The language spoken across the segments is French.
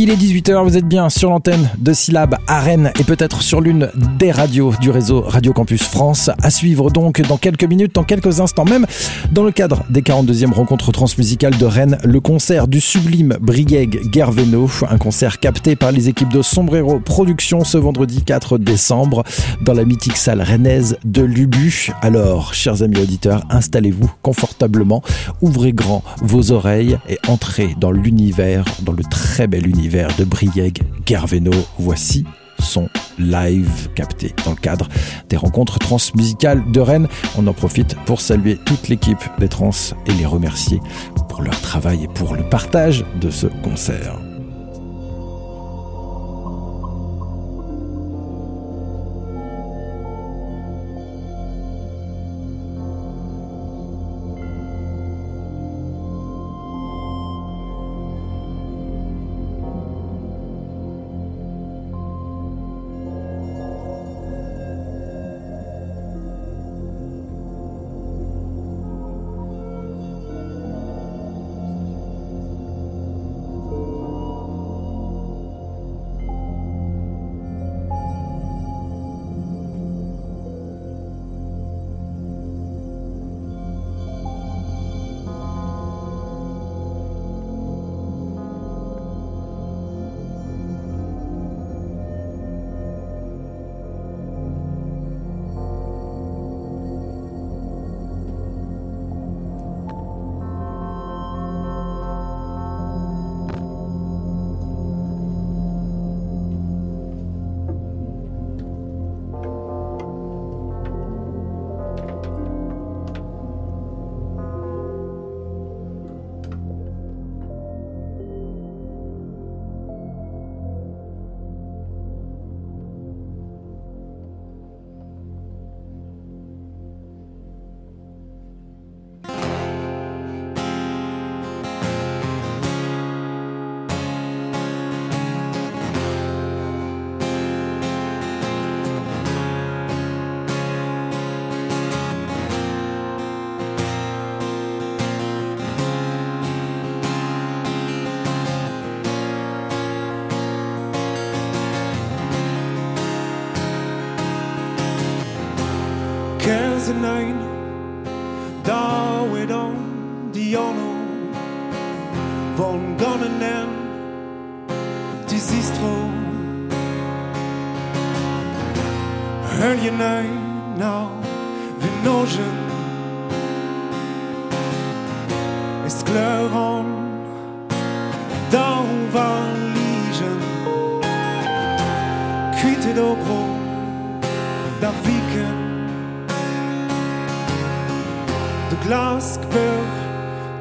Il est 18h, vous êtes bien sur l'antenne de Syllab à Rennes et peut-être sur l'une des radios du réseau Radio Campus France. À suivre donc dans quelques minutes, dans quelques instants même, dans le cadre des 42e rencontres transmusicales de Rennes, le concert du sublime Brigueg Gerveno, un concert capté par les équipes de Sombrero Productions ce vendredi 4 décembre dans la mythique salle rennaise de Lubu. Alors, chers amis auditeurs, installez-vous confortablement, ouvrez grand vos oreilles et entrez dans l'univers, dans le très bel univers de Brieg Gerveno. Voici son live capté dans le cadre des rencontres transmusicales de Rennes. On en profite pour saluer toute l'équipe des trans et les remercier pour leur travail et pour le partage de ce concert. 99 Daar dan Dionno Van Gannenen Die Sistro Hör je now, we nozen De glaskbør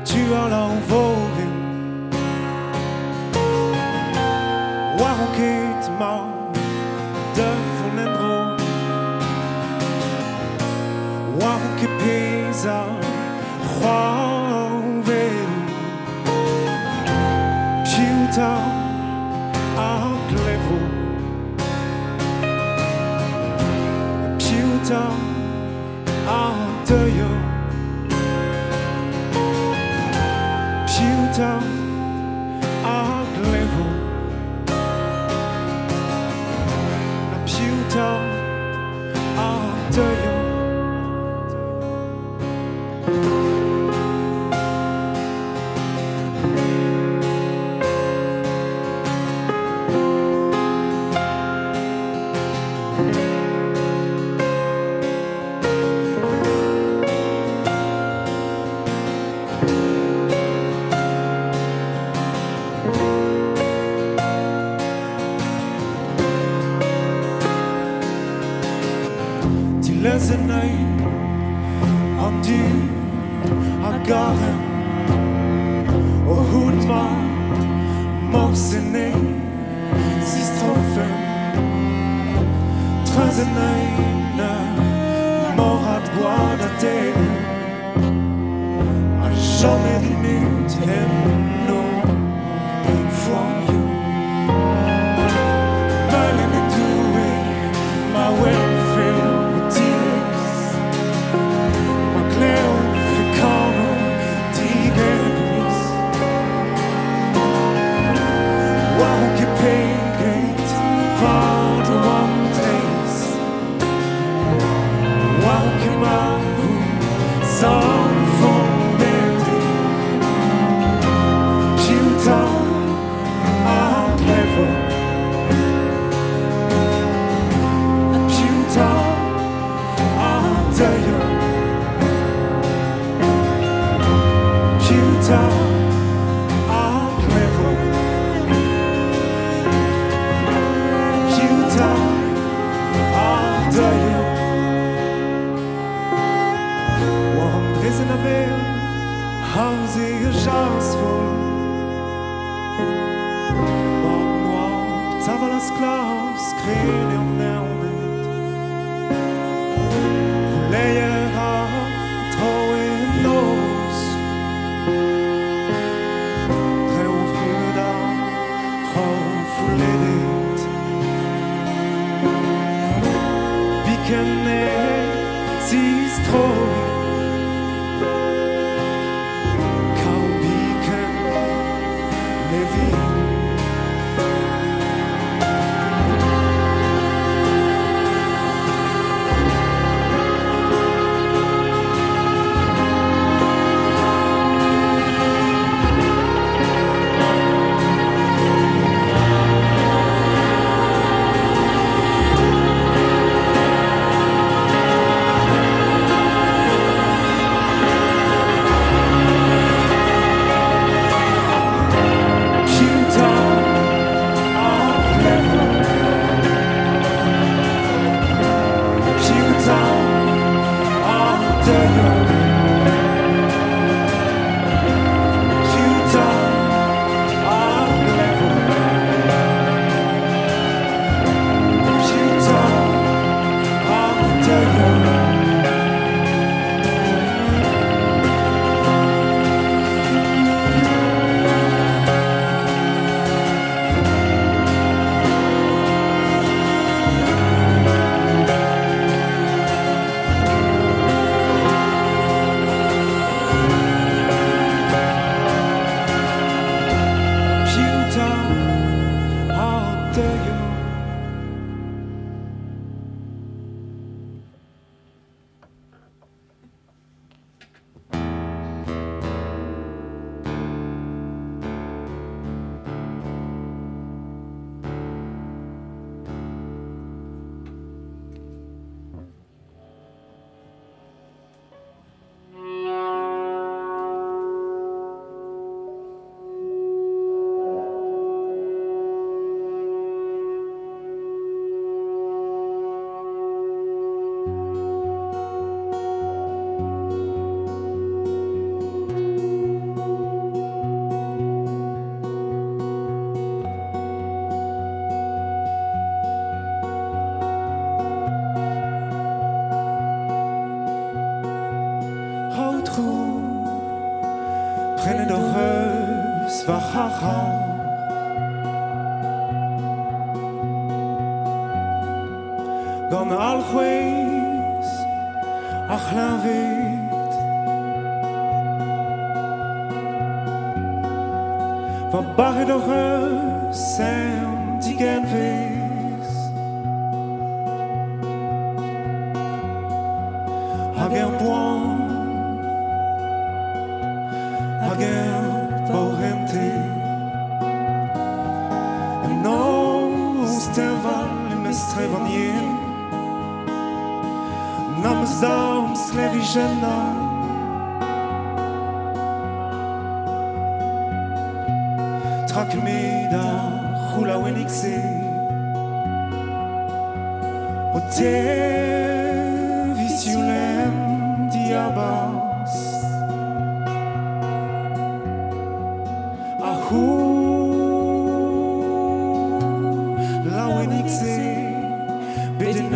tuer l'envoler. Waroket ma de fonendro. Waroke pesa roveru. Piuta a glevo. Piuta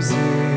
zo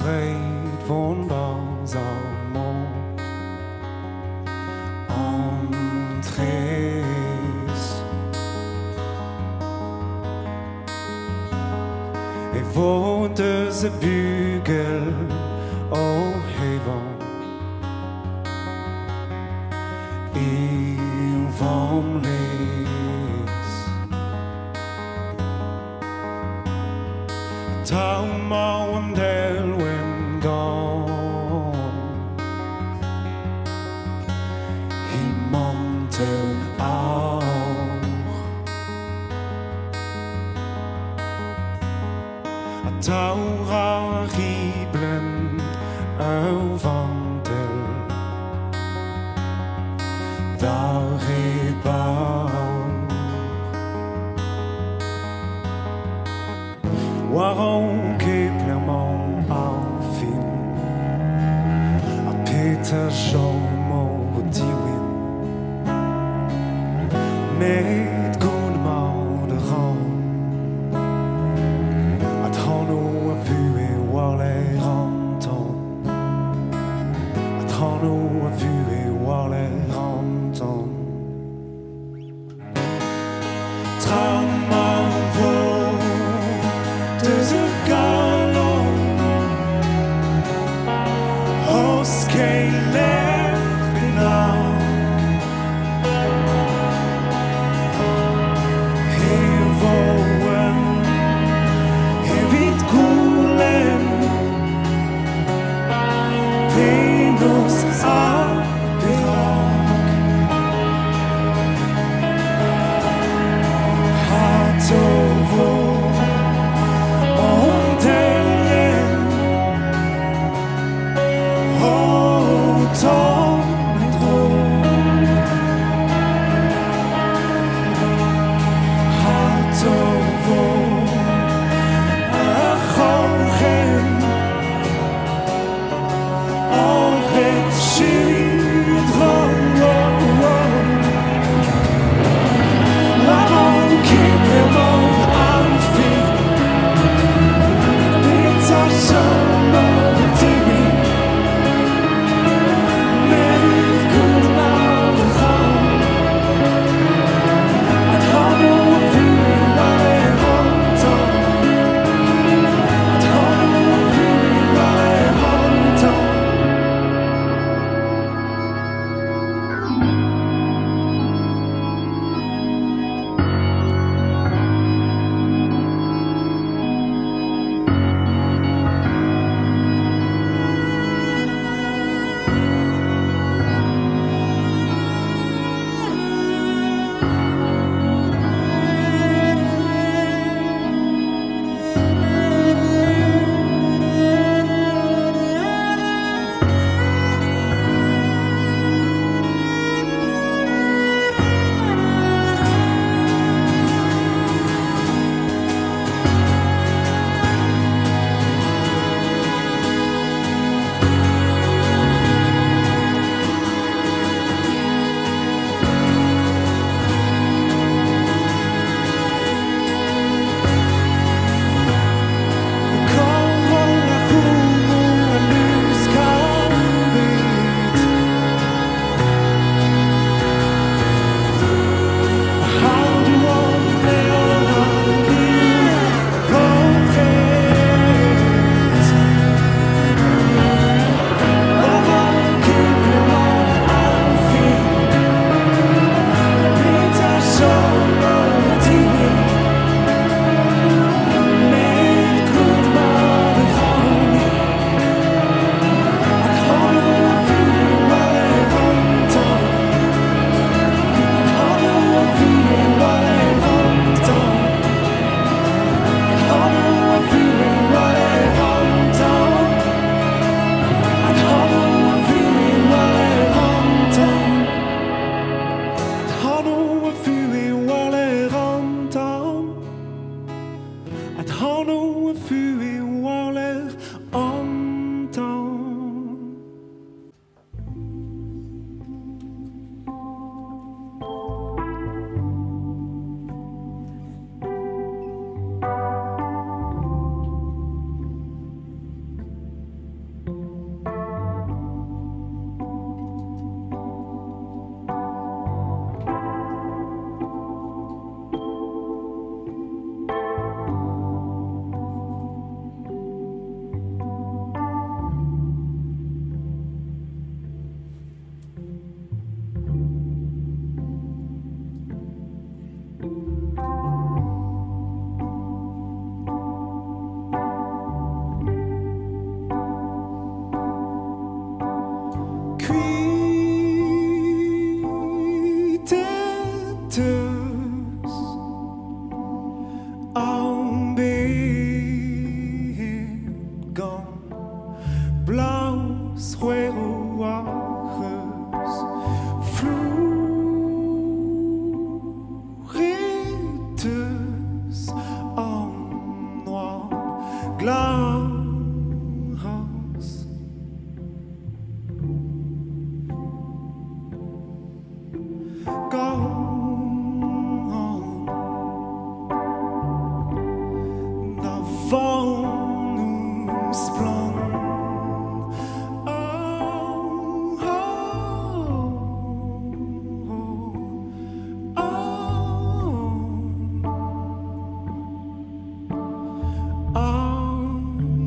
reid von bars allemaal entrees Et våte ze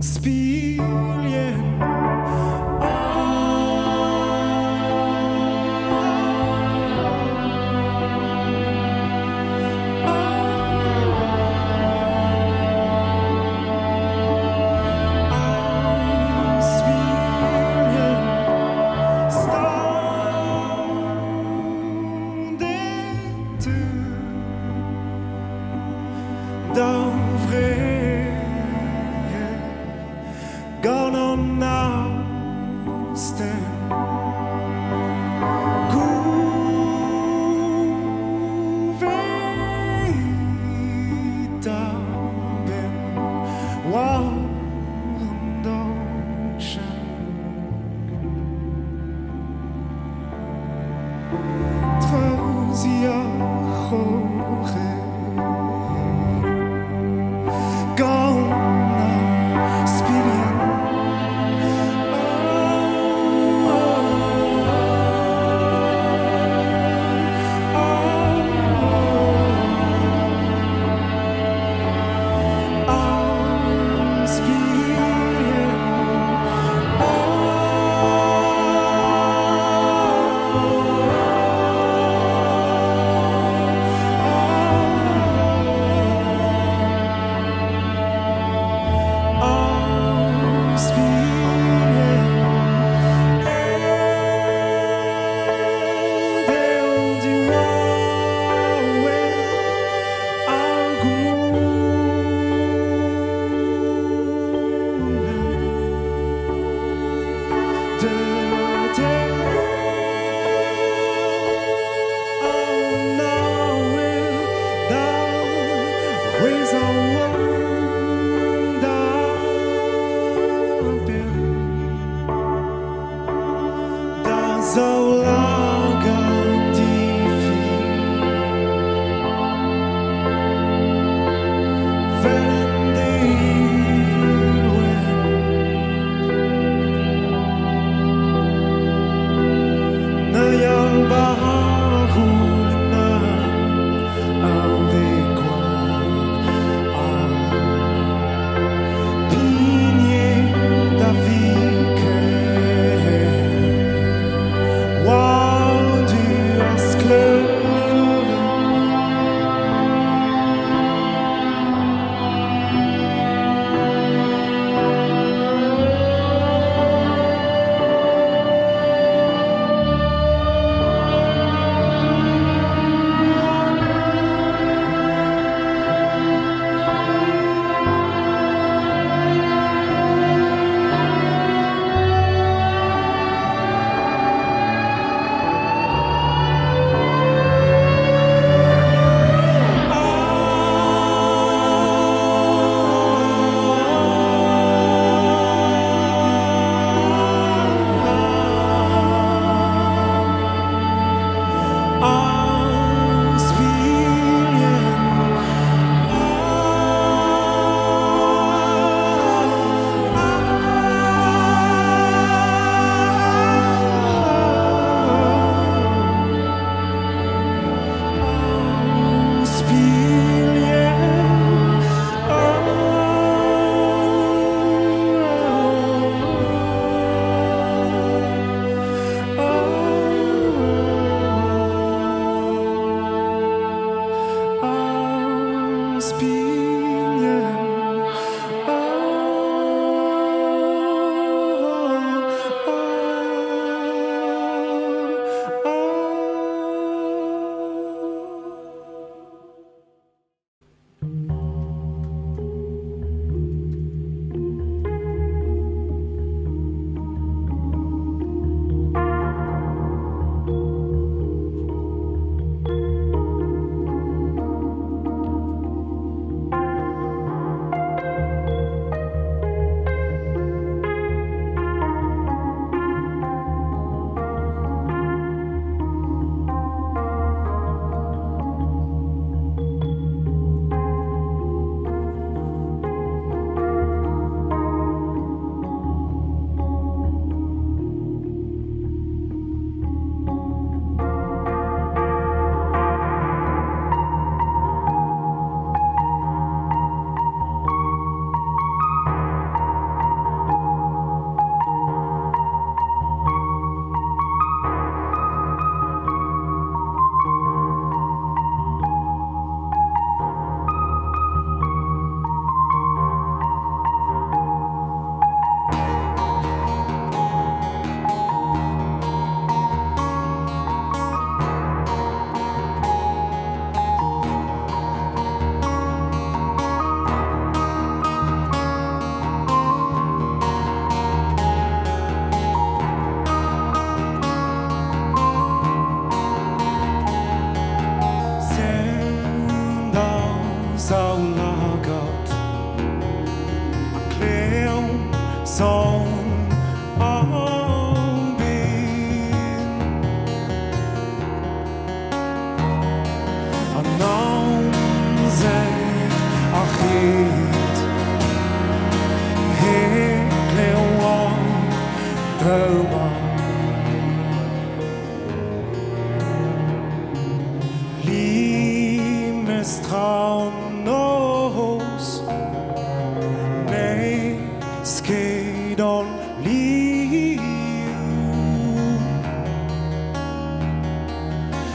Speed.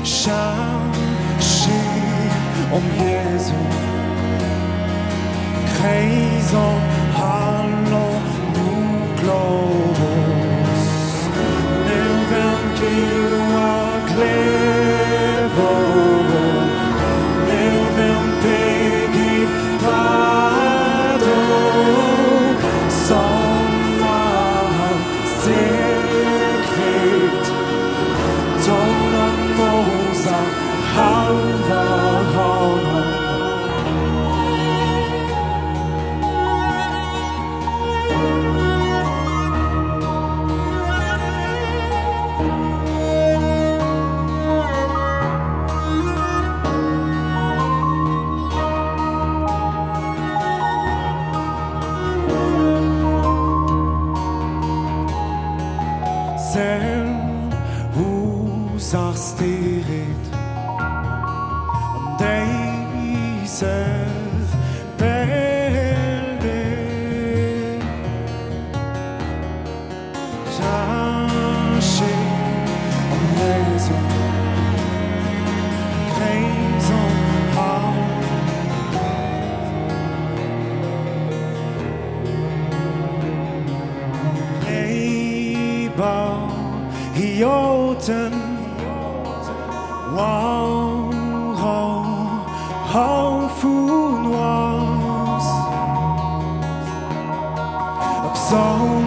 Scham, Scham om Jesu. Kreison, Hallo, du Globus. Nel harmful noise. Absent.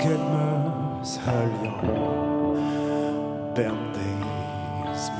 Klaus Kedmers höljan Bendis